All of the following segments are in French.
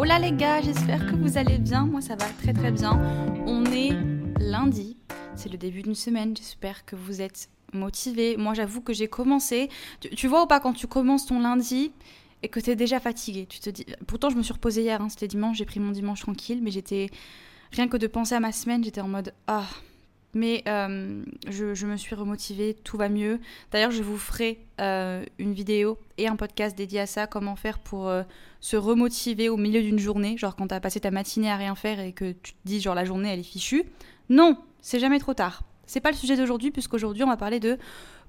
Hola les gars, j'espère que vous allez bien. Moi ça va très très bien. On est lundi, c'est le début d'une semaine. J'espère que vous êtes motivés. Moi j'avoue que j'ai commencé. Tu, vois ou pas quand tu commences ton lundi et que tu es déjà fatigué? Pourtant je me suis reposée hier, hein, c'était dimanche, j'ai pris mon dimanche tranquille, mais j'étais rien que de penser à ma semaine, j'étais en mode ah mais euh, je, me suis remotivée, tout va mieux. D'ailleurs, je vous ferai euh, une vidéo et un podcast dédié à ça, comment faire pour euh, se remotiver au milieu d'une journée, genre quand t'as passé ta matinée à rien faire et que tu te dis genre la journée elle est fichue. Non, c'est jamais trop tard. C'est pas le sujet d'aujourd'hui, puisqu'aujourd'hui on va parler de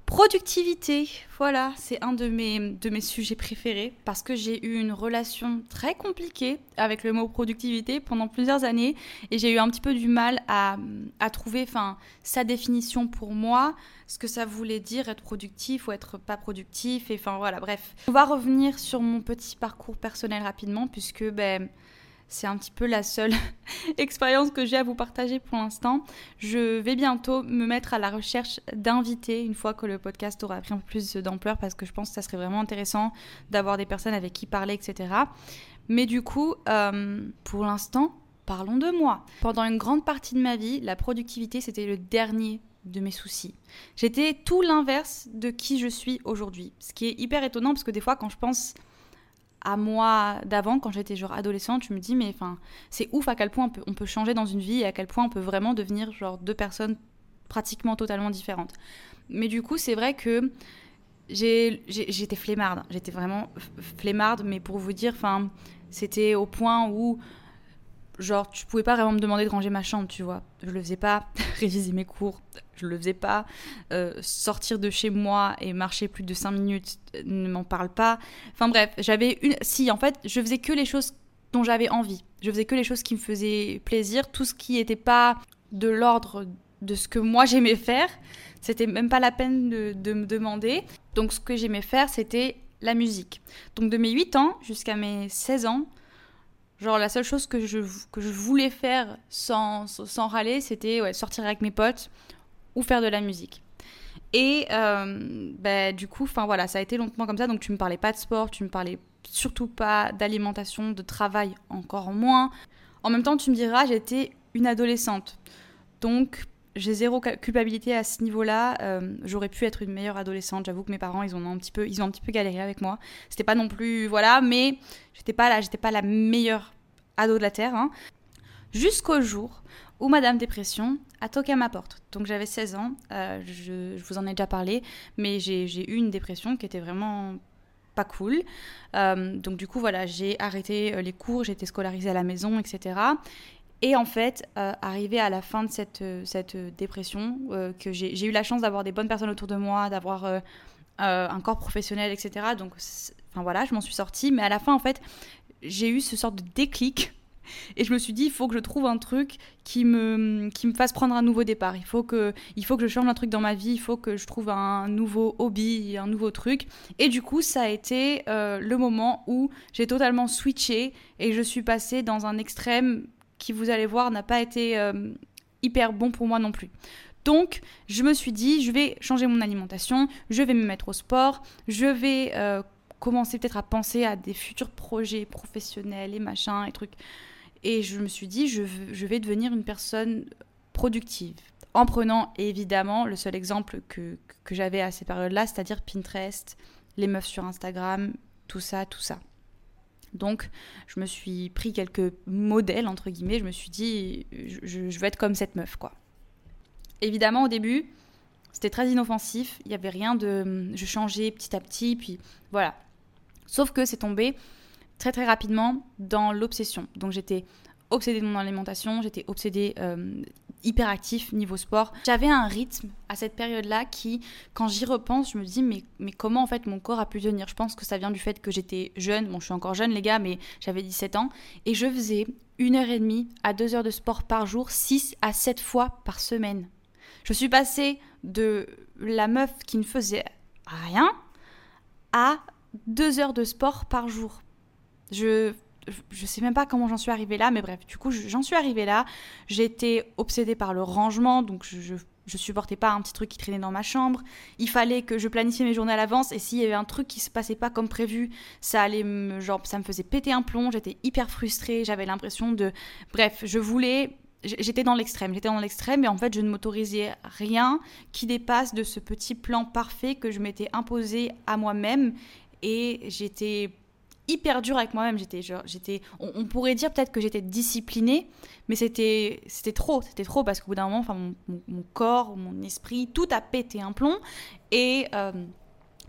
Productivité, voilà, c'est un de mes, de mes sujets préférés parce que j'ai eu une relation très compliquée avec le mot productivité pendant plusieurs années et j'ai eu un petit peu du mal à, à trouver sa définition pour moi, ce que ça voulait dire être productif ou être pas productif, et enfin voilà, bref. On va revenir sur mon petit parcours personnel rapidement puisque ben, c'est un petit peu la seule expérience que j'ai à vous partager pour l'instant. Je vais bientôt me mettre à la recherche d'invités une fois que le podcast aura pris un peu plus d'ampleur parce que je pense que ça serait vraiment intéressant d'avoir des personnes avec qui parler, etc. Mais du coup, euh, pour l'instant, parlons de moi. Pendant une grande partie de ma vie, la productivité, c'était le dernier de mes soucis. J'étais tout l'inverse de qui je suis aujourd'hui. Ce qui est hyper étonnant parce que des fois, quand je pense à moi d'avant, quand j'étais genre adolescente, je me dis, mais enfin, c'est ouf à quel point on peut, changer dans une vie et à quel point on peut vraiment devenir genre deux personnes pratiquement totalement différentes. Mais du coup, c'est vrai que j'étais flemmarde. J'étais vraiment flemmarde, mais pour vous dire, enfin, c'était au point où genre tu pouvais pas vraiment me demander de ranger ma chambre, tu vois. Je le faisais pas, réviser mes cours, je le faisais pas. Euh, sortir de chez moi et marcher plus de 5 minutes, ne m'en parle pas. Enfin bref, j'avais une. Si, en fait, je faisais que les choses dont j'avais envie. Je faisais que les choses qui me faisaient plaisir. Tout ce qui n'était pas de l'ordre de ce que moi j'aimais faire, c'était même pas la peine de, me demander. Donc ce que j'aimais faire, c'était la musique. Donc de mes 8 ans jusqu'à mes 16 ans, Genre, la seule chose que je, que je voulais faire sans, sans râler, c'était ouais, sortir avec mes potes ou faire de la musique. Et euh, bah, du coup, voilà, ça a été longtemps comme ça. Donc, tu me parlais pas de sport, tu me parlais surtout pas d'alimentation, de travail, encore moins. En même temps, tu me diras, j'étais une adolescente. Donc, j'ai zéro culpabilité à ce niveau-là. Euh, j'aurais pu être une meilleure adolescente. J'avoue que mes parents, ils ont un petit peu, ils ont un petit peu galéré avec moi. C'était pas non plus, voilà, mais j'étais pas là, j'étais pas la meilleure ado de la terre. Hein. Jusqu'au jour où Madame Dépression a toqué à ma porte. Donc j'avais 16 ans, euh, je, vous en ai déjà parlé, mais j'ai eu une dépression qui était vraiment pas cool. Euh, donc du coup voilà, j'ai arrêté les cours, j'ai été scolarisée à la maison, etc. Et en fait, euh, arrivé à la fin de cette, euh, dépression, euh, que j'ai eu la chance d'avoir des bonnes personnes autour de moi, d'avoir un corps professionnel, etc. Donc, enfin voilà, je m'en suis sortie. Mais à la fin, en fait, j'ai eu ce sort de déclic. Et je me suis dit, il faut que je trouve un truc qui me, qui me fasse prendre un nouveau départ. Il faut, que, il faut que je change un truc dans ma vie. Il faut que je trouve un nouveau hobby, un nouveau truc. Et du coup, ça a été le moment où j'ai totalement switché et je suis passée dans un extrême qui, vous allez voir, n'a pas été euh, hyper bon pour moi non plus. Donc, je me suis dit, je vais changer mon alimentation, je vais me mettre au sport, je vais euh, commencer peut-être à penser à des futurs projets professionnels et machin et trucs. Et je me suis dit, je, vais devenir une personne productive. En prenant évidemment le seul exemple que, que j'avais à ces périodes-là, c'est-à-dire Pinterest, les meufs sur Instagram, tout ça, tout ça. Donc, je me suis pris quelques modèles, entre guillemets. Je me suis dit, je, je veux être comme cette meuf, quoi. Évidemment, au début, c'était très inoffensif. Il n'y avait rien de. Je changeais petit à petit, puis voilà. Sauf que c'est tombé très très rapidement dans l'obsession. Donc, j'étais obsédée de mon alimentation, j'étais obsédée euh, hyperactif niveau sport. J'avais un rythme à cette période-là qui, quand j'y repense, je me dis mais, mais comment en fait mon corps a pu tenir? Je pense que ça vient du fait que j'étais jeune, bon je suis encore jeune les gars, mais j'avais 17 ans, et je faisais une heure et demie à deux heures de sport par jour, 6 à 7 fois par semaine. Je suis passée de la meuf qui ne faisait rien à deux heures de sport par jour. Je je sais même pas comment j'en suis arrivée là, mais bref, du coup, j'en suis arrivée là. J'étais obsédée par le rangement, donc je, je supportais pas un petit truc qui traînait dans ma chambre. Il fallait que je planifie mes journées à l'avance et s'il y avait un truc qui se passait pas comme prévu, ça allait me, genre, ça me faisait péter un plomb. J'étais hyper frustrée. J'avais l'impression de, bref, je voulais j'étais dans l'extrême, j'étais dans l'extrême et en fait je ne m'autorisais rien qui dépasse de ce petit plan parfait que je m'étais imposé à moi-même et j'étais hyper dur avec moi-même. J'étais, j'étais, on, pourrait dire peut-être que j'étais disciplinée, mais c'était, c'était trop, c'était trop parce qu'au bout d'un moment, enfin, mon, corps, mon esprit, tout a pété un plomb. Et euh,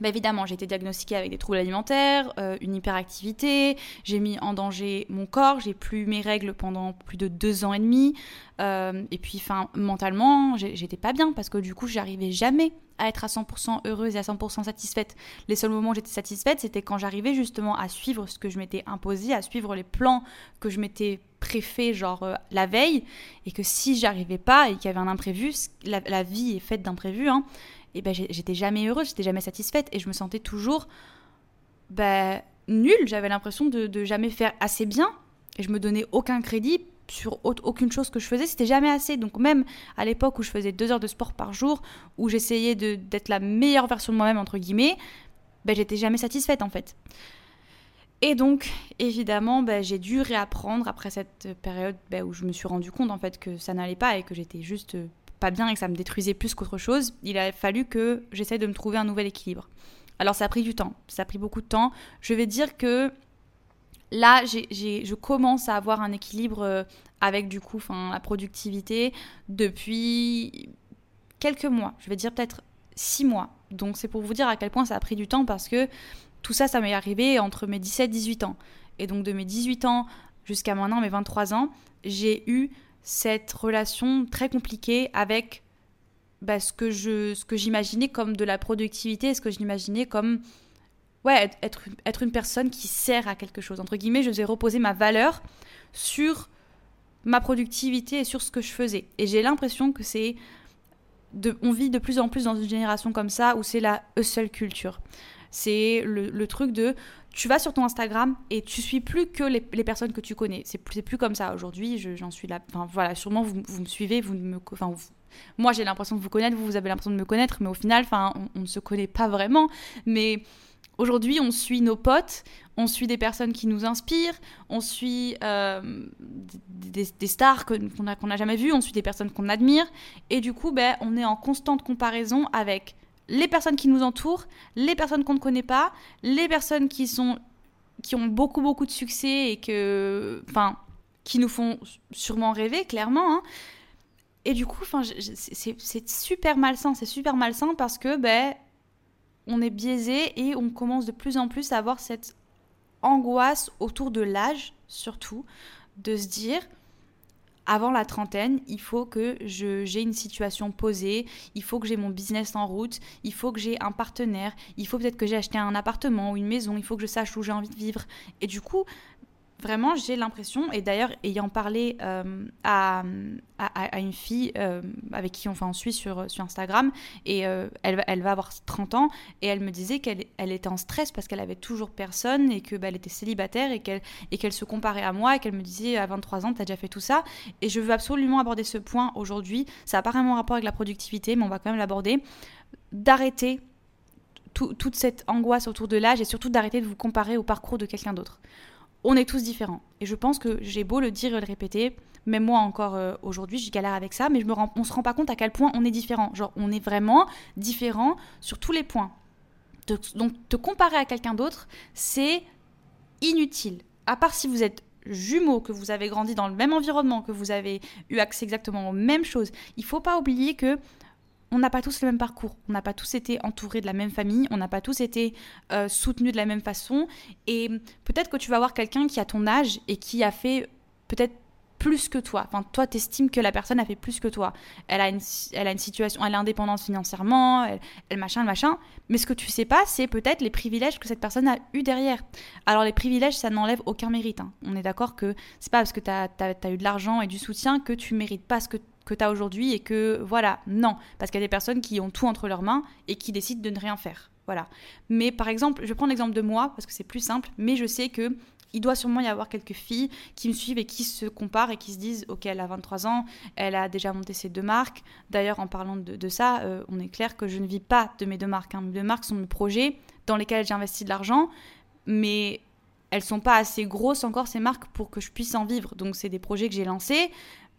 bah, évidemment, j'ai été diagnostiquée avec des troubles alimentaires, euh, une hyperactivité, j'ai mis en danger mon corps, j'ai plus mes règles pendant plus de deux ans et demi. Euh, et puis, mentalement, j'étais pas bien parce que du coup, j'arrivais jamais à être à 100% heureuse et à 100% satisfaite. Les seuls moments où j'étais satisfaite, c'était quand j'arrivais justement à suivre ce que je m'étais imposé, à suivre les plans que je m'étais préfet genre euh, la veille, et que si j'arrivais pas et qu'il y avait un imprévu, la, vie est faite d'imprévus, hein, et ben j'étais jamais heureuse, j'étais jamais satisfaite et je me sentais toujours ben, nulle. J'avais l'impression de, jamais faire assez bien et je me donnais aucun crédit sur aucune chose que je faisais, c'était jamais assez. Donc même à l'époque où je faisais deux heures de sport par jour, où j'essayais d'être la meilleure version de moi-même entre guillemets, ben j'étais jamais satisfaite en fait. Et donc, évidemment, ben, j'ai dû réapprendre après cette période ben, où je me suis rendu compte en fait que ça n'allait pas et que j'étais juste pas bien et que ça me détruisait plus qu'autre chose, il a fallu que j'essaie de me trouver un nouvel équilibre. Alors ça a pris du temps, ça a pris beaucoup de temps. Je vais dire que là, je commence à avoir un équilibre euh, avec du coup la productivité depuis quelques mois. Je vais dire peut-être six mois. Donc c'est pour vous dire à quel point ça a pris du temps parce que tout ça, ça m'est arrivé entre mes 17 18 ans. Et donc de mes 18 ans jusqu'à maintenant mes 23 ans, j'ai eu cette relation très compliquée avec bah, ce que je ce que j'imaginais comme de la productivité, ce que j'imaginais comme ouais être être une personne qui sert à quelque chose entre guillemets. Je faisais reposer ma valeur sur ma productivité et sur ce que je faisais. Et j'ai l'impression que c'est on vit de plus en plus dans une génération comme ça où c'est la hustle culture. C'est le, truc de tu vas sur ton Instagram et tu suis plus que les, personnes que tu connais. C'est plus, comme ça aujourd'hui. J'en suis là. Enfin voilà, sûrement vous, vous me suivez, vous me, enfin moi j'ai l'impression de vous connaître, vous, vous avez l'impression de me connaître, mais au final, on, ne se connaît pas vraiment. Mais aujourd'hui, on suit nos potes, on suit des personnes qui nous inspirent, on suit euh, des, stars qu'on n'a jamais vues, on suit des personnes qu'on admire, et du coup, ben, on est en constante comparaison avec les personnes qui nous entourent, les personnes qu'on ne connaît pas, les personnes qui sont qui ont beaucoup beaucoup de succès et que enfin qui nous font sûrement rêver clairement hein. et du coup enfin c'est super malsain c'est super malsain parce que ben on est biaisé et on commence de plus en plus à avoir cette angoisse autour de l'âge surtout de se dire avant la trentaine, il faut que j'ai une situation posée, il faut que j'ai mon business en route, il faut que j'ai un partenaire, il faut peut-être que j'ai acheté un appartement ou une maison, il faut que je sache où j'ai envie de vivre. Et du coup, vraiment, j'ai l'impression, et d'ailleurs, ayant parlé euh, à, à, une fille euh, avec qui enfin, on suit sur, sur Instagram, et euh, elle, elle, va avoir 30 ans, et elle me disait qu'elle elle était en stress parce qu'elle avait toujours personne, et qu'elle bah, était célibataire, et qu'elle qu'elle se comparait à moi, et qu'elle me disait à 23 ans, tu as déjà fait tout ça. Et je veux absolument aborder ce point aujourd'hui. Ça n'a pas vraiment rapport avec la productivité, mais on va quand même l'aborder. D'arrêter toute cette angoisse autour de l'âge, et surtout d'arrêter de vous comparer au parcours de quelqu'un d'autre on est tous différents. Et je pense que j'ai beau le dire et le répéter, même moi encore euh, aujourd'hui, je galère avec ça, mais je me on se rend pas compte à quel point on est différent. Genre, on est vraiment différent sur tous les points. donc, te comparer à quelqu'un d'autre, c'est inutile. À part si vous êtes jumeaux, que vous avez grandi dans le même environnement, que vous avez eu accès exactement aux mêmes choses. Il faut pas oublier que on n'a pas tous le même parcours, on n'a pas tous été entourés de la même famille, on n'a pas tous été euh, soutenus de la même façon. Et peut-être que tu vas voir quelqu'un qui a ton âge et qui a fait peut-être plus que toi. Enfin, toi, t'estimes que la personne a fait plus que toi. Elle a une, elle a une situation, elle est indépendante financièrement, elle, machin, machin. Mais ce que tu sais pas, c'est peut-être les privilèges que cette personne a eu derrière. Alors, les privilèges, ça n'enlève aucun mérite. Hein. On est d'accord que c'est pas parce que tu as, eu de l'argent et du soutien que tu mérites pas ce que que tu as aujourd'hui et que voilà, non, parce qu'il y a des personnes qui ont tout entre leurs mains et qui décident de ne rien faire. Voilà. Mais par exemple, je prends l'exemple de moi parce que c'est plus simple, mais je sais que il doit sûrement y avoir quelques filles qui me suivent et qui se comparent et qui se disent Ok, elle a 23 ans, elle a déjà monté ses deux marques. D'ailleurs, en parlant de, ça, euh, on est clair que je ne vis pas de mes deux marques. Hein. Mes deux marques sont mes projets dans lesquels j'ai investi de l'argent, mais elles sont pas assez grosses encore, ces marques, pour que je puisse en vivre. Donc, c'est des projets que j'ai lancés,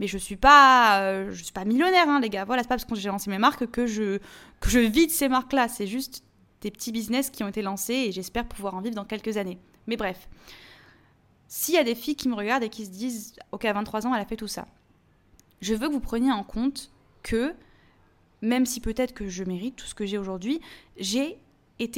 mais je suis pas, euh, je suis pas millionnaire, hein, les gars. Voilà, c'est pas parce que j'ai lancé mes marques que je, que je vis de ces marques-là. C'est juste des petits business qui ont été lancés et j'espère pouvoir en vivre dans quelques années. Mais bref. S'il y a des filles qui me regardent et qui se disent Ok, à 23 ans, elle a fait tout ça, je veux que vous preniez en compte que, même si peut-être que je mérite tout ce que j'ai aujourd'hui, j'ai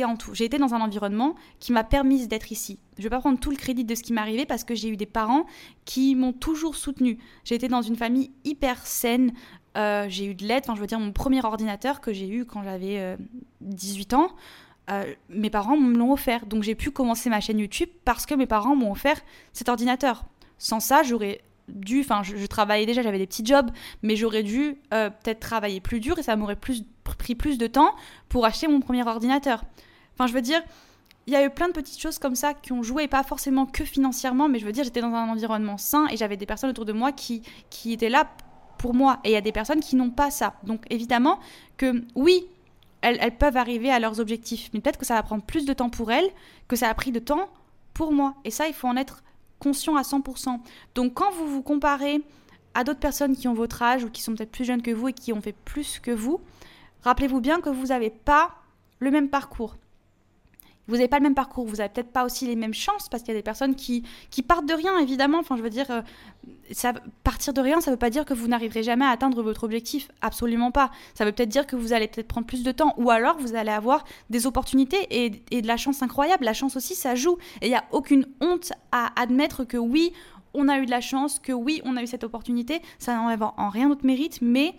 en tout. J'ai été dans un environnement qui m'a permis d'être ici. Je ne vais pas prendre tout le crédit de ce qui m'est arrivé parce que j'ai eu des parents qui m'ont toujours soutenu. J'ai été dans une famille hyper saine. Euh, j'ai eu de l'aide. Enfin, je veux dire, mon premier ordinateur que j'ai eu quand j'avais 18 euh, ans, euh, mes parents me l'ont offert. Donc j'ai pu commencer ma chaîne YouTube parce que mes parents m'ont offert cet ordinateur. Sans ça, j'aurais dû, enfin je, travaillais déjà, j'avais des petits jobs, mais j'aurais dû euh, peut-être travailler plus dur et ça m'aurait plus, pris plus de temps pour acheter mon premier ordinateur. Enfin je veux dire, il y a eu plein de petites choses comme ça qui ont joué, pas forcément que financièrement, mais je veux dire, j'étais dans un environnement sain et j'avais des personnes autour de moi qui, qui étaient là pour moi. Et il y a des personnes qui n'ont pas ça. Donc évidemment que oui, elles, peuvent arriver à leurs objectifs. Mais peut-être que ça va prendre plus de temps pour elles que ça a pris de temps pour moi. Et ça, il faut en être conscient à 100%. Donc quand vous vous comparez à d'autres personnes qui ont votre âge ou qui sont peut-être plus jeunes que vous et qui ont fait plus que vous, rappelez-vous bien que vous n'avez pas le même parcours vous n'avez pas le même parcours, vous n'avez peut-être pas aussi les mêmes chances, parce qu'il y a des personnes qui, qui partent de rien, évidemment. Enfin, je veux dire, euh, partir de rien, ça ne veut pas dire que vous n'arriverez jamais à atteindre votre objectif. Absolument pas. Ça veut peut-être dire que vous allez peut-être prendre plus de temps, ou alors vous allez avoir des opportunités et, et de la chance incroyable. La chance aussi, ça joue. Et il n'y a aucune honte à admettre que oui, on a eu de la chance, que oui, on a eu cette opportunité. Ça n'enlève en rien notre mérite, mais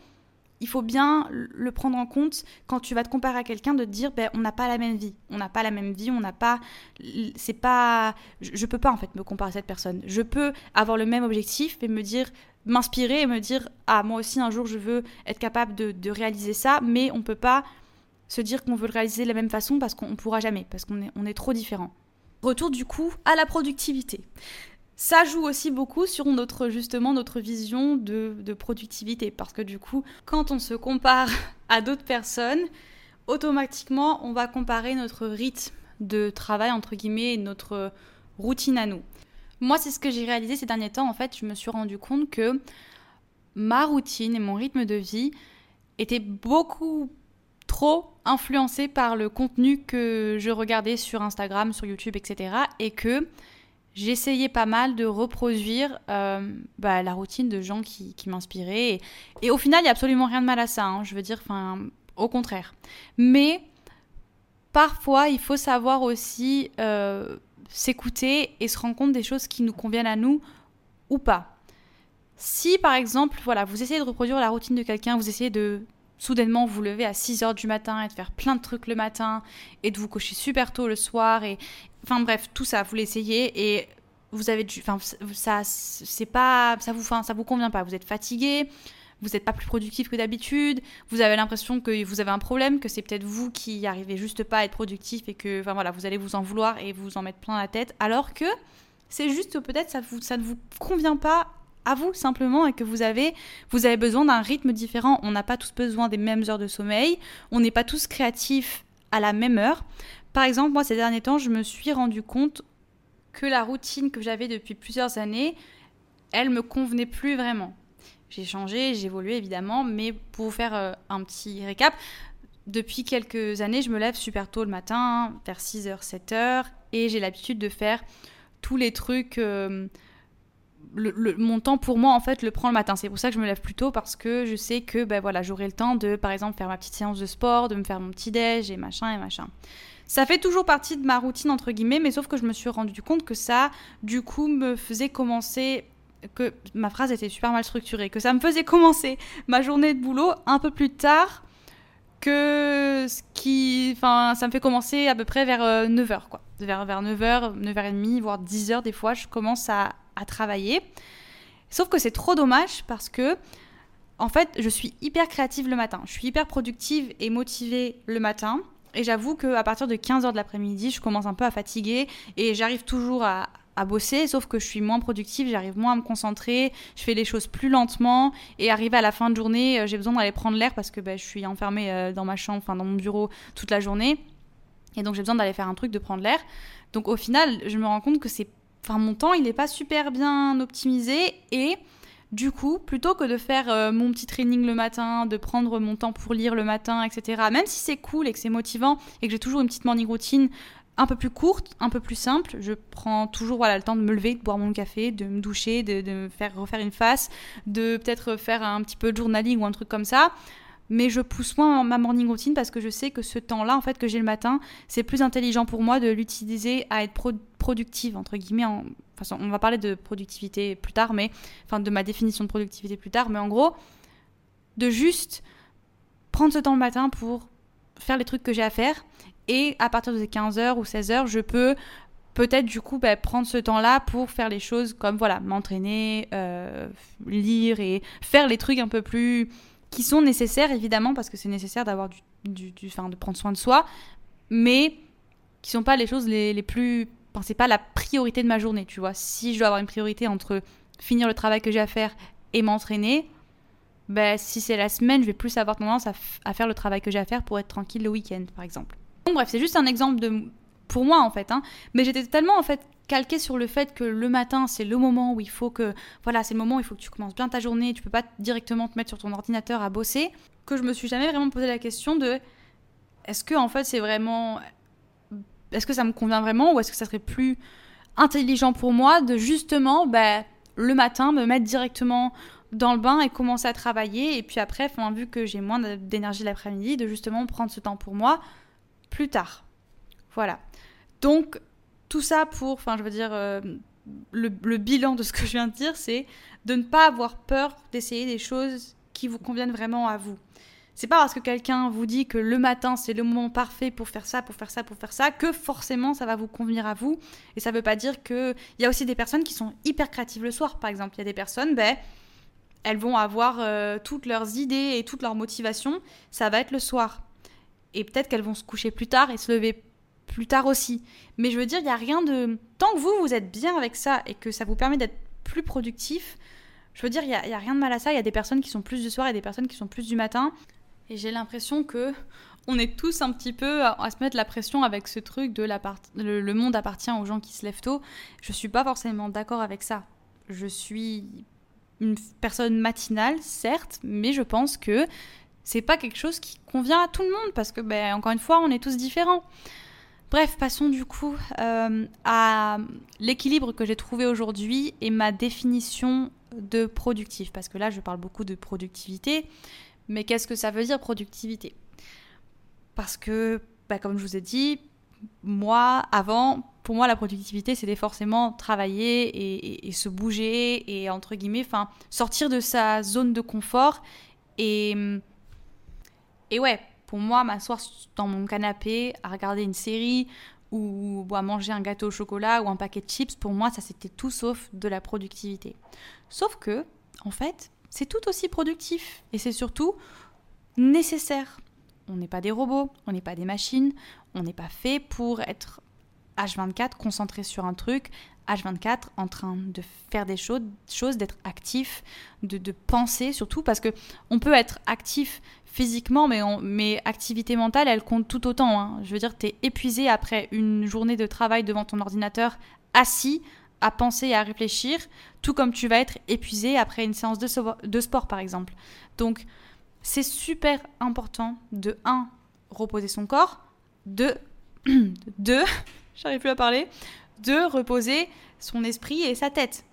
il faut bien le prendre en compte quand tu vas te comparer à quelqu'un de te dire ben on n'a pas la même vie. On n'a pas la même vie on n'a pas c'est pas je peux pas en fait me comparer à cette personne. Je peux avoir le même objectif et me dire m'inspirer et me dire ah moi aussi un jour je veux être capable de, réaliser ça mais on peut pas se dire qu'on veut le réaliser de la même façon parce qu'on pourra jamais parce qu'on est, on est trop différents. Retour du coup à la productivité ça joue aussi beaucoup sur notre justement notre vision de, productivité. Parce que du coup quand on se compare à d'autres personnes automatiquement on va comparer notre rythme de travail entre guillemets et notre routine à nous. Moi c'est ce que j'ai réalisé ces derniers temps. En fait je me suis rendu compte que ma routine et mon rythme de vie étaient beaucoup trop influencés par le contenu que je regardais sur Instagram sur YouTube etc et que j'essayais pas mal de reproduire euh, bah, la routine de gens qui, m'inspiraient. Et, au final, il n'y a absolument rien de mal à ça. Hein. je veux dire, au contraire. Mais parfois, il faut savoir aussi euh, s'écouter et se rendre compte des choses qui nous conviennent à nous ou pas. Si par exemple, voilà, vous essayez de reproduire la routine de quelqu'un, vous essayez de soudainement vous lever à 6 heures du matin et de faire plein de trucs le matin et de vous coucher super tôt le soir et enfin bref tout ça vous l'essayez et vous avez du enfin ça c'est pas ça vous enfin, ça vous convient pas vous êtes fatigué vous n'êtes pas plus productif que d'habitude, vous avez l'impression que vous avez un problème, que c'est peut-être vous qui arrivez juste pas à être productif et que enfin voilà, vous allez vous en vouloir et vous en mettre plein la tête alors que c'est juste peut-être ça, vous, ça ne vous convient pas à vous simplement et que vous avez, vous avez besoin d'un rythme différent. On n'a pas tous besoin des mêmes heures de sommeil, on n'est pas tous créatifs à la même heure. Par exemple, moi ces derniers temps, je me suis rendu compte que la routine que j'avais depuis plusieurs années, elle me convenait plus vraiment. J'ai changé, j'ai évolué évidemment, mais pour vous faire euh, un petit récap, depuis quelques années, je me lève super tôt le matin, vers 6h, 7h, et j'ai l'habitude de faire tous les trucs euh, le, mon temps pour moi en fait le prend le matin. C'est pour ça que je me lève plus tôt parce que je sais que ben voilà, j'aurai le temps de par exemple faire ma petite séance de sport, de me faire mon petit déj et machin et machin. Ça fait toujours partie de ma routine entre guillemets, mais sauf que je me suis rendu compte que ça du coup me faisait commencer que ma phrase était super mal structurée, que ça me faisait commencer ma journée de boulot un peu plus tard que ce qui enfin ça me fait commencer à peu près vers 9h euh, quoi. Vers vers 9h, 9h30 voire 10h des fois, je commence à à travailler. Sauf que c'est trop dommage parce que, en fait, je suis hyper créative le matin. Je suis hyper productive et motivée le matin. Et j'avoue qu'à partir de 15h de l'après-midi, je commence un peu à fatiguer et j'arrive toujours à, bosser, sauf que je suis moins productive, j'arrive moins à me concentrer, je fais les choses plus lentement, et arrivé à la fin de journée, euh, j'ai besoin d'aller prendre l'air parce que bah, je suis enfermée euh, dans ma chambre, enfin dans mon bureau toute la journée, et donc j'ai besoin d'aller faire un truc, de prendre l'air. Donc au final, je me rends compte que c'est, enfin mon temps, il n'est pas super bien optimisé, et du coup, plutôt que de faire euh, mon petit training le matin, de prendre mon temps pour lire le matin, etc., même si c'est cool et que c'est motivant et que j'ai toujours une petite morning routine un peu plus courte, un peu plus simple. Je prends toujours voilà, le temps de me lever, de boire mon café, de me doucher, de, me faire refaire une face, de peut-être faire un petit peu de journaling ou un truc comme ça. Mais je pousse moins ma morning routine parce que je sais que ce temps-là, en fait, que j'ai le matin, c'est plus intelligent pour moi de l'utiliser à être productive, entre guillemets. En... On va parler de productivité plus tard, mais enfin de ma définition de productivité plus tard. Mais en gros, de juste prendre ce temps le matin pour faire les trucs que j'ai à faire et à partir de 15h ou 16h, je peux peut-être du coup bah, prendre ce temps-là pour faire les choses comme voilà, m'entraîner, euh, lire et faire les trucs un peu plus qui sont nécessaires évidemment parce que c'est nécessaire d'avoir du, du, du de prendre soin de soi, mais qui sont pas les choses les plus, enfin, c'est pas la priorité de ma journée, tu vois. Si je dois avoir une priorité entre finir le travail que j'ai à faire et m'entraîner, ben, si c'est la semaine, je vais plus avoir tendance à, faire le travail que j'ai à faire pour être tranquille le week-end, par exemple bref, c'est juste un exemple de pour moi en fait. Hein. Mais j'étais tellement en fait calquée sur le fait que le matin c'est le moment où il faut que voilà c'est le moment où il faut que tu commences bien ta journée. Tu peux pas directement te mettre sur ton ordinateur à bosser. Que je me suis jamais vraiment posé la question de est-ce que en fait c'est vraiment est-ce que ça me convient vraiment ou est-ce que ça serait plus intelligent pour moi de justement bah, le matin me mettre directement dans le bain et commencer à travailler et puis après vu que j'ai moins d'énergie l'après-midi de justement prendre ce temps pour moi plus tard. Voilà. Donc, tout ça pour, enfin, je veux dire, euh, le, bilan de ce que je viens de dire, c'est de ne pas avoir peur d'essayer des choses qui vous conviennent vraiment à vous. C'est pas parce que quelqu'un vous dit que le matin c'est le moment parfait pour faire ça, pour faire ça, pour faire ça, que forcément ça va vous convenir à vous. Et ça veut pas dire que. Il y a aussi des personnes qui sont hyper créatives le soir, par exemple. Il y a des personnes, ben, elles vont avoir euh, toutes leurs idées et toute leur motivation, ça va être le soir et peut-être qu'elles vont se coucher plus tard et se lever plus tard aussi. Mais je veux dire, il n'y a rien de... Tant que vous, vous êtes bien avec ça et que ça vous permet d'être plus productif, je veux dire, il n'y a, a, rien de mal à ça. Il y a des personnes qui sont plus du soir et des personnes qui sont plus du matin. Et j'ai l'impression que on est tous un petit peu à, se mettre la pression avec ce truc de la le, monde appartient aux gens qui se lèvent tôt. Je suis pas forcément d'accord avec ça. Je suis une personne matinale, certes, mais je pense que c'est pas quelque chose qui convient à tout le monde parce que, ben, encore une fois, on est tous différents. Bref, passons du coup euh, à l'équilibre que j'ai trouvé aujourd'hui et ma définition de productif. Parce que là, je parle beaucoup de productivité, mais qu'est-ce que ça veut dire productivité? Parce que, ben, comme je vous ai dit, moi, avant, pour moi, la productivité, c'était forcément travailler et, se bouger et, entre guillemets, sortir de sa zone de confort et et ouais, pour moi, m'asseoir dans mon canapé à regarder une série ou à manger un gâteau au chocolat ou un paquet de chips, pour moi, ça c'était tout sauf de la productivité. Sauf que, en fait, c'est tout aussi productif et c'est surtout nécessaire. On n'est pas des robots, on n'est pas des machines, on n'est pas fait pour être H24 concentré sur un truc, H24 en train de faire des choses, d'être actif, de, penser surtout, parce que on peut être actif physiquement, mais, mais activité mentale, elle compte tout autant. Hein. Je veux dire, tu es épuisé après une journée de travail devant ton ordinateur, assis, à penser et à réfléchir, tout comme tu vas être épuisé après une séance de, sport, par exemple. Donc, c'est super important de 1. reposer son corps, de 2. j'arrive plus à parler, de reposer son esprit et sa tête.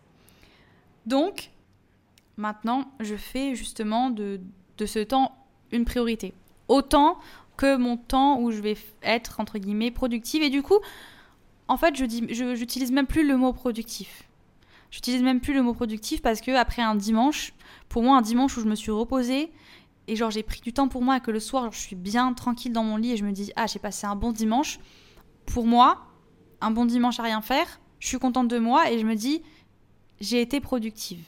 Donc, maintenant, je fais justement de ce temps une priorité. Autant que mon temps où je vais être, entre guillemets, productive. Et du coup, en fait, je dis, j'utilise même plus le mot productif. J'utilise même plus le mot productif parce que après un dimanche, pour moi, un dimanche où je me suis reposée et genre j'ai pris du temps pour moi et que le soir, je suis bien tranquille dans mon lit et je me dis, ah, j'ai passé un bon dimanche. Pour moi, un bon dimanche à rien faire, je suis contente de moi et je me dis, j'ai été productive.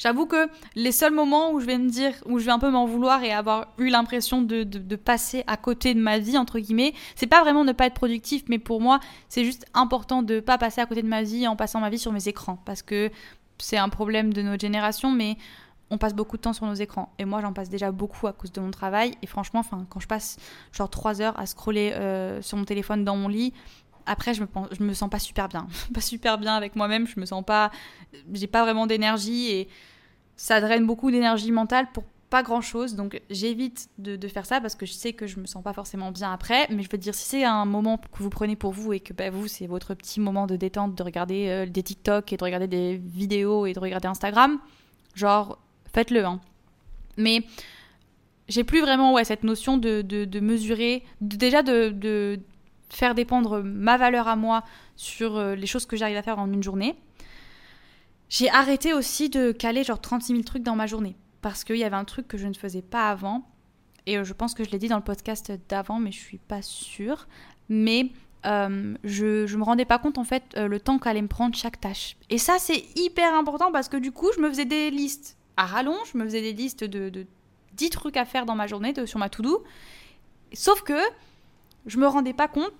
J'avoue que les seuls moments où je vais me dire, où je vais un peu m'en vouloir et avoir eu l'impression de, passer à côté de ma vie, entre guillemets, c'est pas vraiment ne pas être productif, mais pour moi, c'est juste important de pas passer à côté de ma vie en passant ma vie sur mes écrans. Parce que c'est un problème de notre génération, mais on passe beaucoup de temps sur nos écrans. Et moi, j'en passe déjà beaucoup à cause de mon travail. Et franchement, quand je passe genre trois heures à scroller euh, sur mon téléphone dans mon lit, après, je me, je me sens pas super bien. pas super bien avec moi-même. Je me sens pas. J'ai pas vraiment d'énergie et ça draine beaucoup d'énergie mentale pour pas grand chose. Donc, j'évite de, faire ça parce que je sais que je me sens pas forcément bien après. Mais je veux dire, si c'est un moment que vous prenez pour vous et que bah, vous, c'est votre petit moment de détente de regarder euh, des TikTok et de regarder des vidéos et de regarder Instagram, genre, faites-le. Hein. Mais j'ai plus vraiment ouais, cette notion de, de, mesurer, déjà de, faire dépendre ma valeur à moi sur euh, les choses que j'arrive à faire en une journée. J'ai arrêté aussi de caler genre 36 000 trucs dans ma journée. Parce qu'il y avait un truc que je ne faisais pas avant. Et euh, je pense que je l'ai dit dans le podcast d'avant mais je suis pas sûre. Mais euh, je, je me rendais pas compte en fait le temps qu'allait me prendre chaque tâche. Et ça c'est hyper important parce que du coup je me faisais des listes à rallonge. Je me faisais des listes de, de 10 trucs à faire dans ma journée sur ma to-do. Sauf que je me rendais pas compte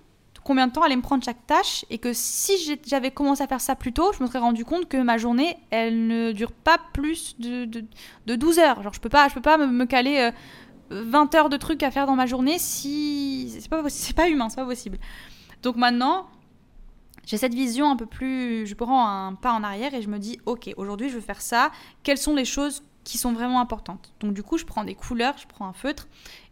combien de temps allait me prendre chaque tâche et que si j'avais commencé à faire ça plus tôt, je me serais rendu compte que ma journée, elle ne dure pas plus de, de, 12 heures. Genre, je peux pas, je peux pas me, caler 20 euh, heures de trucs à faire dans ma journée si. C'est pas, pas humain, c'est pas possible. Donc maintenant, j'ai cette vision un peu plus. Je prends un pas en arrière et je me dis, ok, aujourd'hui je veux faire ça. Quelles sont les choses qui sont vraiment importantes? Donc du coup, je prends des couleurs, je prends un feutre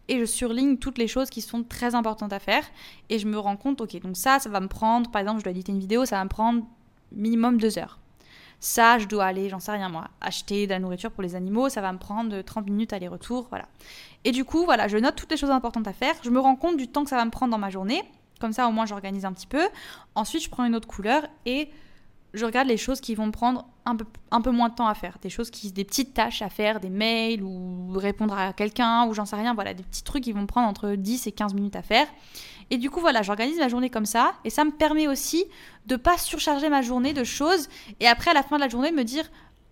et je surligne toutes les choses qui sont très importantes à faire et je me rends compte, ok, donc ça, ça va me prendre, par exemple, je dois éditer une vidéo, ça va me prendre minimum deux heures. Ça, je dois aller, j'en sais rien moi, acheter de la nourriture pour les animaux, ça va me prendre 30 minutes aller-retour, voilà. Et du coup, voilà, je note toutes les choses importantes à faire, je me rends compte du temps que ça va me prendre dans ma journée, comme ça au moins j'organise un petit peu. Ensuite, je prends une autre couleur et je regarde les choses qui vont me prendre un peu, moins de temps à faire. Des choses qui, des petites tâches à faire, des mails ou répondre à quelqu'un ou j'en sais rien. Voilà, des petits trucs qui vont me prendre entre 10 et 15 minutes à faire. Et du coup, voilà, j'organise ma journée comme ça. Et ça me permet aussi de pas surcharger ma journée de choses. Et après, à la fin de la journée, me dire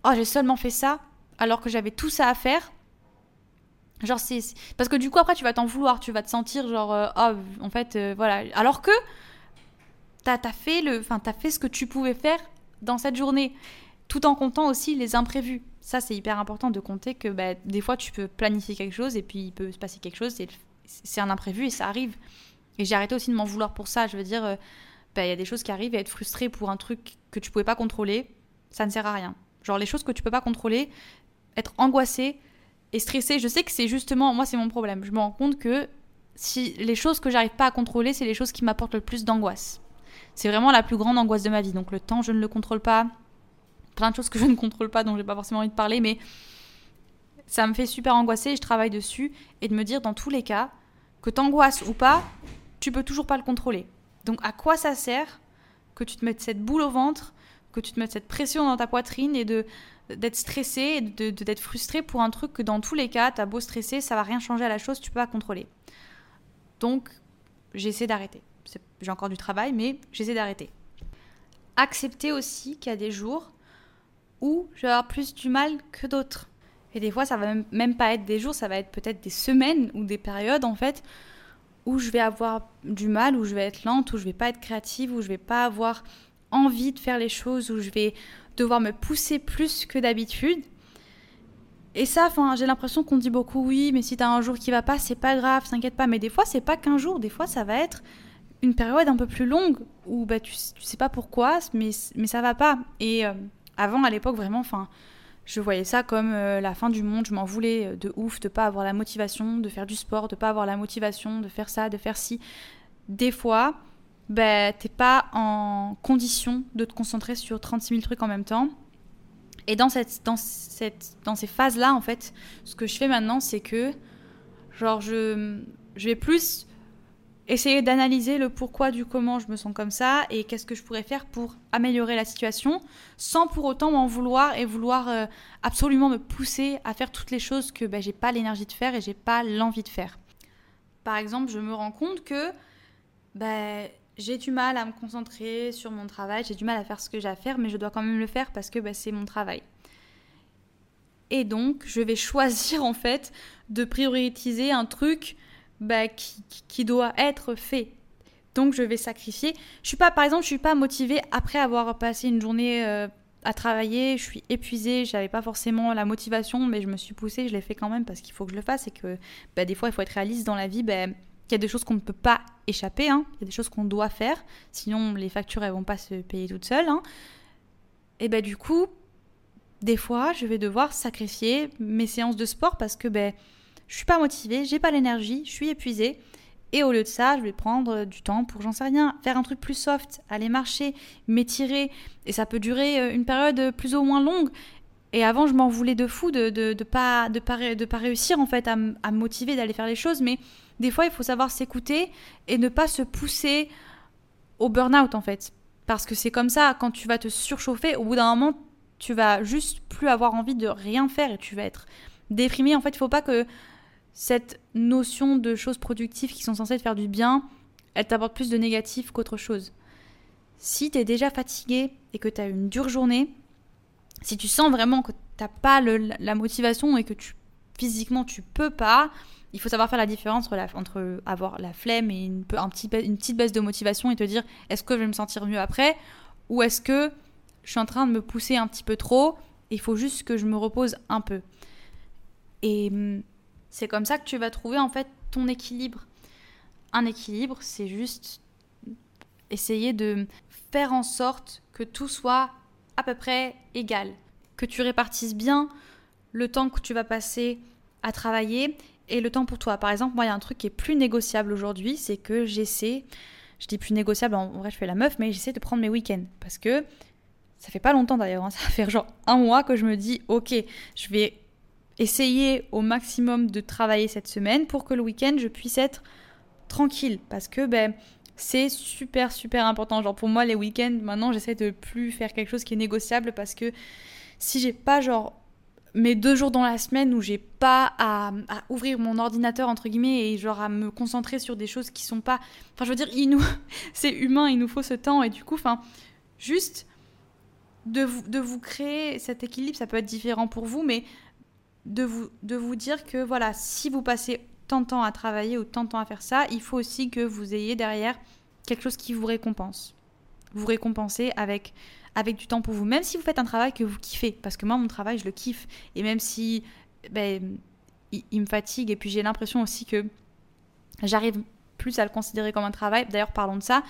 Oh, j'ai seulement fait ça alors que j'avais tout ça à faire. Genre, c'est. Parce que du coup, après, tu vas t'en vouloir. Tu vas te sentir genre euh, Oh, en fait, euh, voilà. Alors que t'as as fait le, enfin as fait ce que tu pouvais faire dans cette journée, tout en comptant aussi les imprévus. Ça c'est hyper important de compter que bah, des fois tu peux planifier quelque chose et puis il peut se passer quelque chose, c'est un imprévu et ça arrive. Et j'ai arrêté aussi de m'en vouloir pour ça. Je veux dire, euh, bah, il y a des choses qui arrivent et être frustré pour un truc que tu pouvais pas contrôler, ça ne sert à rien. Genre les choses que tu peux pas contrôler, être angoissé et stressé, je sais que c'est justement, moi c'est mon problème. Je me rends compte que si les choses que j'arrive pas à contrôler, c'est les choses qui m'apportent le plus d'angoisse. C'est vraiment la plus grande angoisse de ma vie. Donc le temps, je ne le contrôle pas. Plein de choses que je ne contrôle pas, dont j'ai pas forcément envie de parler, mais ça me fait super angoisser et je travaille dessus. Et de me dire, dans tous les cas, que t'angoisses ou pas, tu peux toujours pas le contrôler. Donc à quoi ça sert que tu te mettes cette boule au ventre, que tu te mettes cette pression dans ta poitrine et de d'être stressé et de, d'être frustré pour un truc que dans tous les cas, t'as beau stresser, ça va rien changer à la chose, tu peux pas contrôler. Donc, j'essaie d'arrêter j'ai encore du travail, mais j'essaie d'arrêter. Accepter aussi qu'il y a des jours où je vais avoir plus du mal que d'autres. Et des fois, ça va même pas être des jours, ça va être peut-être des semaines ou des périodes en fait où je vais avoir du mal, où je vais être lente, où je vais pas être créative, où je vais pas avoir envie de faire les choses, où je vais devoir me pousser plus que d'habitude. Et ça, j'ai l'impression qu'on dit beaucoup oui, mais si tu as un jour qui va pas, c'est pas grave, t'inquiète pas. Mais des fois, c'est pas qu'un jour, des fois, ça va être une période un peu plus longue où bah, tu, tu sais pas pourquoi, mais, mais ça va pas. Et euh, avant, à l'époque, vraiment, enfin, je voyais ça comme euh, la fin du monde. Je m'en voulais euh, de ouf de pas avoir la motivation de faire du sport, de pas avoir la motivation de faire ça, de faire ci. Des fois, bah, t'es pas en condition de te concentrer sur 36 000 trucs en même temps. Et dans, cette, dans, cette, dans ces phases-là, en fait, ce que je fais maintenant, c'est que, genre, je, je vais plus essayer d'analyser le pourquoi du comment je me sens comme ça et qu'est-ce que je pourrais faire pour améliorer la situation sans pour autant m'en vouloir et vouloir euh, absolument me pousser à faire toutes les choses que ben, j'ai pas l'énergie de faire et j'ai pas l'envie de faire. Par exemple, je me rends compte que ben, j'ai du mal à me concentrer sur mon travail, j'ai du mal à faire ce que j'ai à faire, mais je dois quand même le faire parce que ben, c'est mon travail. Et donc, je vais choisir en fait de prioriser un truc bah, qui, doit être fait. Donc, je vais sacrifier. Je suis pas, par exemple, je suis pas motivée après avoir passé une journée euh, à travailler. Je suis épuisée. J'avais pas forcément la motivation, mais je me suis poussée. Je l'ai fait quand même parce qu'il faut que je le fasse et que bah, des fois, il faut être réaliste dans la vie. Bah, il y a des choses qu'on ne peut pas échapper, hein. il y a des choses qu'on doit faire, sinon les factures elles vont pas se payer toutes seules. Hein. Et ben du coup, des fois, je vais devoir sacrifier mes séances de sport parce que ben, je suis pas motivée, j'ai pas l'énergie, je suis épuisée. Et au lieu de ça, je vais prendre du temps pour, j'en sais rien, faire un truc plus soft, aller marcher, m'étirer. Et ça peut durer euh, une période plus ou moins longue. Et avant, je m'en voulais de fou de ne de, pas, de, pas, de pas réussir en fait à, à me motiver d'aller faire les choses. Mais des fois, il faut savoir s'écouter et ne pas se pousser au burn-out en fait. Parce que c'est comme ça, quand tu vas te surchauffer, au bout d'un moment, tu vas juste plus avoir envie de rien faire et tu vas être déprimé. En fait, il faut pas que cette notion de choses productives qui sont censées te faire du bien, elle t'apporte plus de négatif qu'autre chose. Si tu es déjà fatigué et que tu as une dure journée, si tu sens vraiment que tu n'as pas la motivation et que tu physiquement tu peux pas, il faut savoir faire la différence entre, avoir la flemme et une petite baisse de motivation et te dire est-ce que je vais me sentir mieux après ou est-ce que je suis en train de me pousser un petit peu trop, il faut juste que je me repose un peu. Et hum, c'est comme ça que tu vas trouver en fait ton équilibre. Un équilibre, c'est juste essayer de faire en sorte que tout soit à peu près égal, que tu répartisses bien le temps que tu vas passer à travailler et le temps pour toi. Par exemple, moi, il y a un truc qui est plus négociable aujourd'hui, c'est que j'essaie, je dis plus négociable, en vrai, je fais la meuf, mais j'essaie de prendre mes week-ends parce que ça fait pas longtemps d'ailleurs, hein. ça fait genre un mois que je me dis, ok, je vais essayer au maximum de travailler cette semaine pour que le week-end je puisse être tranquille parce que ben c'est super super important. Genre pour moi les week-ends maintenant j'essaie de plus faire quelque chose qui est négociable parce que si j'ai pas genre mes deux jours dans la semaine où j'ai pas à, à, ouvrir mon ordinateur entre guillemets et genre à me concentrer sur des choses qui sont pas enfin je veux dire il nous c'est humain il nous faut ce temps et du coup enfin juste de vous, de vous créer cet équilibre, ça peut être différent pour vous, mais de vous, de vous dire que voilà, si vous passez tant de temps à travailler ou tant de temps à faire ça, il faut aussi que vous ayez derrière quelque chose qui vous récompense. Vous récompensez avec, avec du temps pour vous, même si vous faites un travail que vous kiffez, parce que moi, mon travail, je le kiffe. Et même si ben, il, il me fatigue, et puis j'ai l'impression aussi que j'arrive plus à le considérer comme un travail. D'ailleurs, parlons de ça.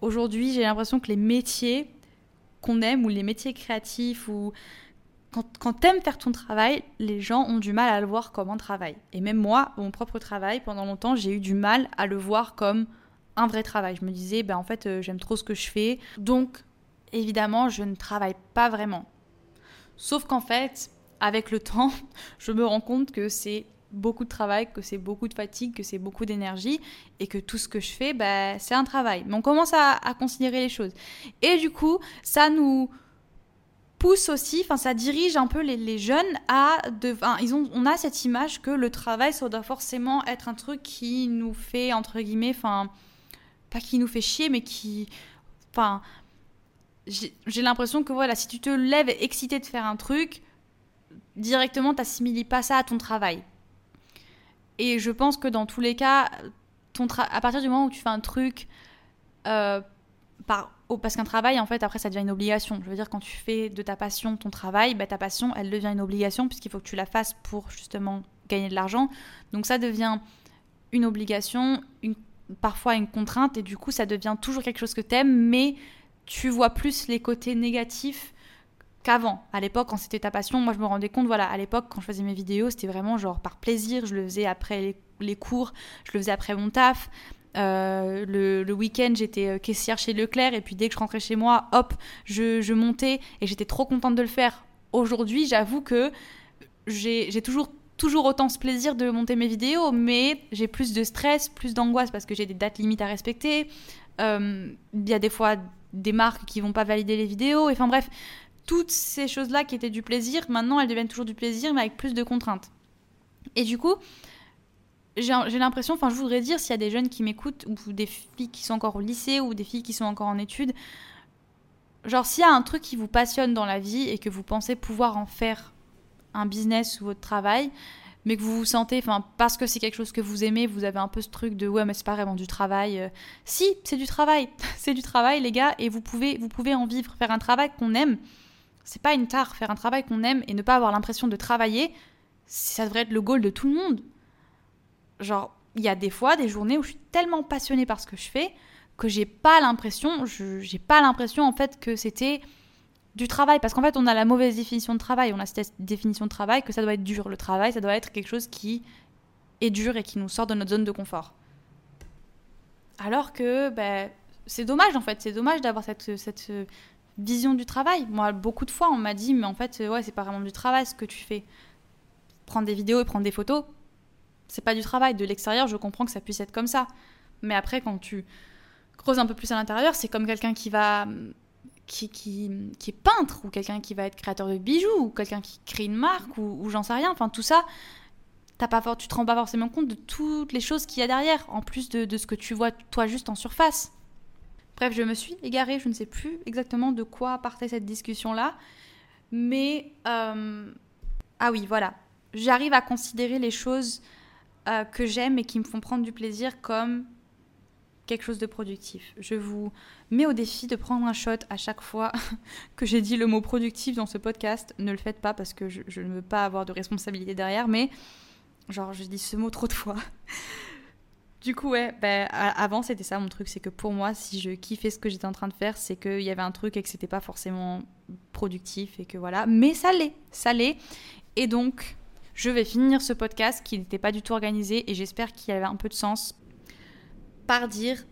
Aujourd'hui, j'ai l'impression que les métiers qu'on aime ou les métiers créatifs ou quand, quand t'aimes faire ton travail, les gens ont du mal à le voir comme un travail. Et même moi, mon propre travail, pendant longtemps, j'ai eu du mal à le voir comme un vrai travail. Je me disais, ben en fait, euh, j'aime trop ce que je fais, donc évidemment, je ne travaille pas vraiment. Sauf qu'en fait, avec le temps, je me rends compte que c'est beaucoup de travail, que c'est beaucoup de fatigue, que c'est beaucoup d'énergie et que tout ce que je fais, bah, c'est un travail. Mais on commence à, considérer les choses. Et du coup, ça nous pousse aussi, enfin ça dirige un peu les, jeunes à... De, ils ont, on a cette image que le travail, ça doit forcément être un truc qui nous fait, entre guillemets, enfin, pas qui nous fait chier, mais qui... Enfin, j'ai l'impression que voilà, si tu te lèves excité de faire un truc, directement, t'assimiles pas ça à ton travail. Et je pense que dans tous les cas, ton à partir du moment où tu fais un truc euh, par... parce qu'un travail, en fait, après, ça devient une obligation. Je veux dire, quand tu fais de ta passion ton travail, bah, ta passion, elle devient une obligation puisqu'il faut que tu la fasses pour justement gagner de l'argent. Donc ça devient une obligation, une... parfois une contrainte, et du coup, ça devient toujours quelque chose que tu aimes, mais tu vois plus les côtés négatifs qu'avant. À l'époque, quand c'était ta passion, moi je me rendais compte, voilà, à l'époque, quand je faisais mes vidéos, c'était vraiment genre par plaisir. Je le faisais après les, cours, je le faisais après mon taf. Euh, le, week-end, j'étais euh, caissière chez Leclerc, et puis dès que je rentrais chez moi, hop, je, montais, et j'étais trop contente de le faire. Aujourd'hui, j'avoue que j'ai toujours autant ce plaisir de monter mes vidéos, mais j'ai plus de stress, plus d'angoisse parce que j'ai des dates limites à respecter. Euh, il y a des fois des marques qui vont pas valider les vidéos. Enfin bref, toutes ces choses-là qui étaient du plaisir, maintenant elles deviennent toujours du plaisir, mais avec plus de contraintes. Et du coup, j'ai l'impression, enfin je voudrais dire, s'il y a des jeunes qui m'écoutent, ou des filles qui sont encore au lycée, ou des filles qui sont encore en études, genre s'il y a un truc qui vous passionne dans la vie et que vous pensez pouvoir en faire un business ou votre travail, mais que vous vous sentez, enfin, parce que c'est quelque chose que vous aimez, vous avez un peu ce truc de ouais, mais c'est pas vraiment du travail. Euh. si, c'est du travail, c'est du travail, les gars, et vous pouvez, vous pouvez en vivre, faire un travail qu'on aime. C'est pas une tare, faire un travail qu'on aime et ne pas avoir l'impression de travailler, ça devrait être le goal de tout le monde. Genre, il y a des fois, des journées où je suis tellement passionnée par ce que je fais que j'ai pas l'impression, j'ai pas l'impression en fait que c'était du travail. Parce qu'en fait, on a la mauvaise définition de travail. On a cette définition de travail que ça doit être dur. Le travail, ça doit être quelque chose qui est dur et qui nous sort de notre zone de confort. Alors que ben, c'est dommage en fait. C'est dommage d'avoir cette, cette vision du travail. Moi, beaucoup de fois, on m'a dit, mais en fait, ouais, c'est pas vraiment du travail ce que tu fais. Prendre des vidéos et prendre des photos, c'est pas du travail. De l'extérieur, je comprends que ça puisse être comme ça. Mais après, quand tu creuses un peu plus à l'intérieur, c'est comme quelqu'un qui va qui, qui, qui, est peintre ou quelqu'un qui va être créateur de bijoux ou quelqu'un qui crée une marque ou, j'en sais rien. Enfin, tout ça, t'as pas, tu te rends pas forcément compte de toutes les choses qu'il y a derrière, en plus de, de, ce que tu vois toi juste en surface. Bref, je me suis égarée, je ne sais plus exactement de quoi partait cette discussion-là. Mais, euh, ah oui, voilà. J'arrive à considérer les choses euh, que j'aime et qui me font prendre du plaisir comme quelque chose de productif. Je vous mets au défi de prendre un shot à chaque fois que j'ai dit le mot productif dans ce podcast. Ne le faites pas parce que je, ne veux pas avoir de responsabilité derrière, mais genre je dis ce mot trop de fois. Du coup, ouais, ben, avant c'était ça mon truc, c'est que pour moi, si je kiffais ce que j'étais en train de faire, c'est qu'il y avait un truc et que c'était pas forcément productif et que voilà. Mais ça l'est, ça l'est. Et donc, je vais finir ce podcast qui n'était pas du tout organisé et j'espère qu'il avait un peu de sens par dire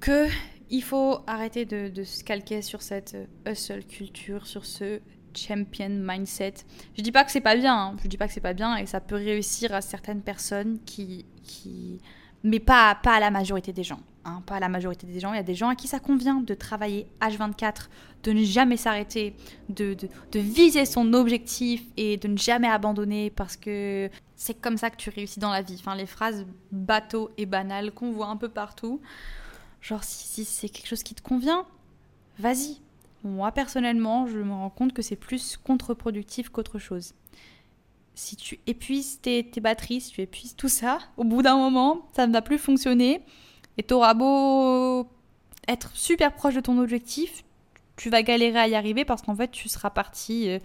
que il faut arrêter de, se calquer sur cette hustle culture, sur ce champion mindset. Je dis pas que c'est pas bien, hein. je dis pas que c'est pas bien et ça peut réussir à certaines personnes qui, qui mais pas, pas à la majorité des gens. Hein, pas la majorité des gens. Il y a des gens à qui ça convient de travailler H24, de ne jamais s'arrêter, de, de, viser son objectif et de ne jamais abandonner parce que c'est comme ça que tu réussis dans la vie. Enfin, les phrases bateau et banales qu'on voit un peu partout. Genre, si, c'est quelque chose qui te convient, vas-y. Moi, personnellement, je me rends compte que c'est plus contre-productif qu'autre chose si tu épuises tes, batteries, si tu épuises tout ça, au bout d'un moment, ça ne va plus fonctionner. Et tu auras beau être super proche de ton objectif, tu vas galérer à y arriver parce qu'en fait, tu seras parti euh,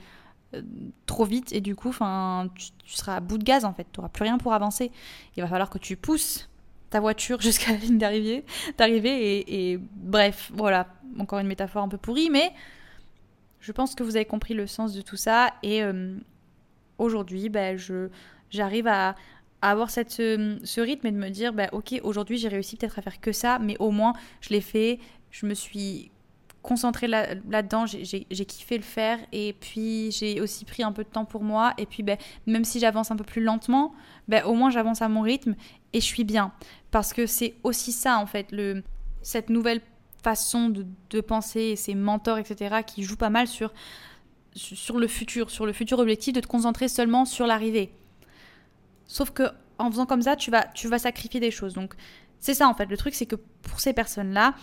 euh, trop vite et du coup, tu, tu seras à bout de gaz en fait. Tu n'auras plus rien pour avancer. Il va falloir que tu pousses ta voiture jusqu'à la ligne d'arrivée, d'arrivée et, bref, voilà, encore une métaphore un peu pourrie, mais je pense que vous avez compris le sens de tout ça et euh, aujourd'hui, ben, j'arrive à, avoir cette, ce, rythme et de me dire, ben, ok, aujourd'hui j'ai réussi peut-être à faire que ça, mais au moins je l'ai fait, je me suis concentrée là, là-dedans, j'ai, j'ai, kiffé le faire et puis j'ai aussi pris un peu de temps pour moi et puis ben, même si j'avance un peu plus lentement, ben, au moins j'avance à mon rythme et je suis bien. Parce que c'est aussi ça en fait, le, cette nouvelle façon de, de penser ces mentors, etc., qui jouent pas mal sur sur le futur, sur le futur objectif, de te concentrer seulement sur l'arrivée. Sauf que en faisant comme ça, tu vas, tu vas sacrifier des choses. Donc c'est ça en fait. Le truc, c'est que pour ces personnes-là,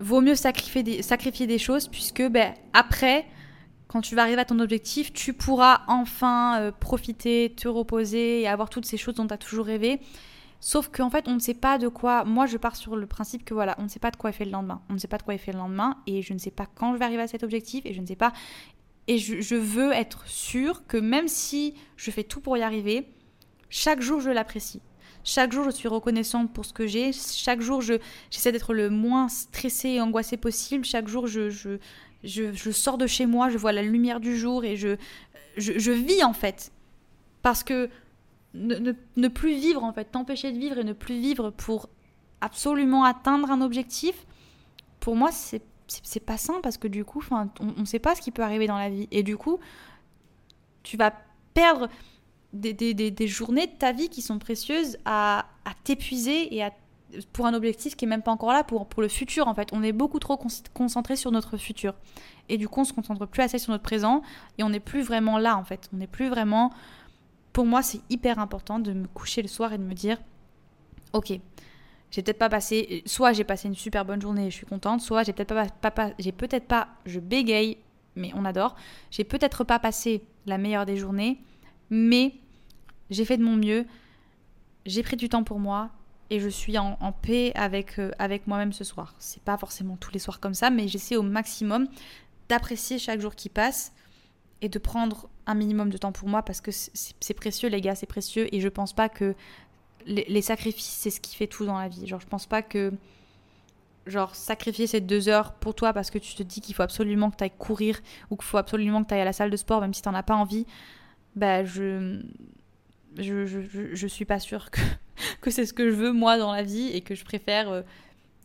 vaut mieux sacrifier des, sacrifier des choses puisque ben, après, quand tu vas arriver à ton objectif, tu pourras enfin euh, profiter, te reposer et avoir toutes ces choses dont tu as toujours rêvé. Sauf qu'en fait, on ne sait pas de quoi. Moi, je pars sur le principe que voilà, on ne sait pas de quoi est fait le lendemain. On ne sait pas de quoi est fait le lendemain et je ne sais pas quand je vais arriver à cet objectif et je ne sais pas. Et je, veux être sûre que même si je fais tout pour y arriver, chaque jour je l'apprécie. Chaque jour je suis reconnaissante pour ce que j'ai. Chaque jour je, j'essaie d'être le moins stressée et angoissée possible. Chaque jour je, je, je, sors de chez moi, je vois la lumière du jour et je, je, vis en fait. Parce que ne, ne, plus vivre en fait, t'empêcher de vivre et ne plus vivre pour absolument atteindre un objectif, pour moi c'est c'est pas sain parce que du coup, on ne sait pas ce qui peut arriver dans la vie. Et du coup, tu vas perdre des, journées de ta vie qui sont précieuses à, t'épuiser et à, pour un objectif qui est même pas encore là, pour, le futur en fait. On est beaucoup trop concentré sur notre futur. Et du coup, on se concentre plus assez sur notre présent et on n'est plus vraiment là en fait. On n'est plus vraiment. Pour moi, c'est hyper important de me coucher le soir et de me dire Ok, j'ai peut-être pas passé, soit j'ai passé une super bonne journée et je suis contente, soit j'ai peut-être pas, j'ai peut-être pas, je bégaye, mais on adore, j'ai peut-être pas passé la meilleure des journées, mais j'ai fait de mon mieux, j'ai pris du temps pour moi et je suis en, paix avec, euh, avec moi-même ce soir. C'est pas forcément tous les soirs comme ça, mais j'essaie au maximum d'apprécier chaque jour qui passe et de prendre un minimum de temps pour moi parce que c'est précieux, les gars, c'est précieux et je pense pas que les, les sacrifices, c'est ce qui fait tout dans la vie. Genre, je pense pas que genre sacrifier ces deux heures pour toi parce que tu te dis qu'il faut absolument que tu ailles courir ou qu'il faut absolument que tu ailles à la salle de sport même si tu n'en as pas envie, bah je je, je, je, suis pas sûre que, que c'est ce que je veux moi dans la vie et que je préfère euh,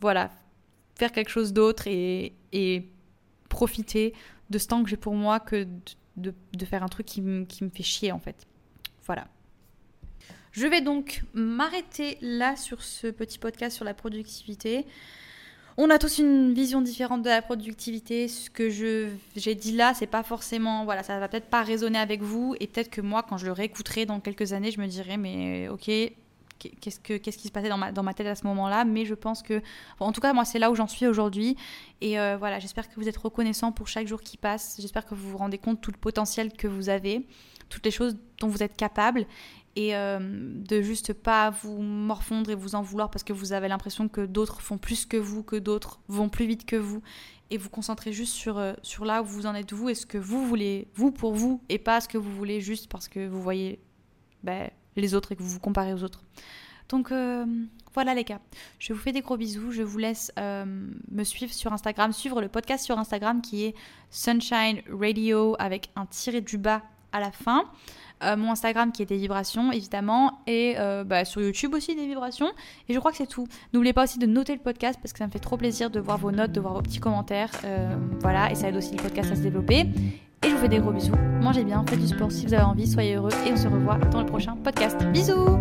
voilà faire quelque chose d'autre et, et, profiter de ce temps que j'ai pour moi que de, de, faire un truc qui, qui me fait chier en fait. Voilà. Je vais donc m'arrêter là sur ce petit podcast sur la productivité. On a tous une vision différente de la productivité. Ce que j'ai dit là, c'est pas forcément, voilà, ça va peut-être pas résonner avec vous, et peut-être que moi, quand je le réécouterai dans quelques années, je me dirai, mais ok, qu'est-ce, que, qu'est-ce qui se passait dans ma, dans ma tête à ce moment-là, mais je pense que, en tout cas, moi, c'est là où j'en suis aujourd'hui, et euh, voilà, j'espère que vous êtes reconnaissant pour chaque jour qui passe, j'espère que vous vous rendez compte tout le potentiel que vous avez, toutes les choses dont vous êtes capable, et euh, de juste pas vous morfondre et vous en vouloir parce que vous avez l'impression que d'autres font plus que vous, que d'autres vont plus vite que vous. Et vous concentrez juste sur, euh, sur là où vous en êtes vous et ce que vous voulez, vous pour vous et pas ce que vous voulez juste parce que vous voyez ben, les autres et que vous vous comparez aux autres. Donc euh, voilà les gars, je vous fais des gros bisous, je vous laisse me suivre sur Instagram, suivre le podcast sur Instagram qui est Sunshine Radio avec un tiré du bas à la fin. Euh, mon Instagram qui est des vibrations évidemment et euh, bah, sur YouTube aussi des vibrations et je crois que c'est tout. N'oubliez pas aussi de noter le podcast parce que ça me fait trop plaisir de voir vos notes, de voir vos petits commentaires, euh, voilà et ça aide aussi le podcast à se développer. Et je vous fais des gros bisous. Mangez bien, faites du sport si vous avez envie, soyez heureux et on se revoit dans le prochain podcast. Bisous.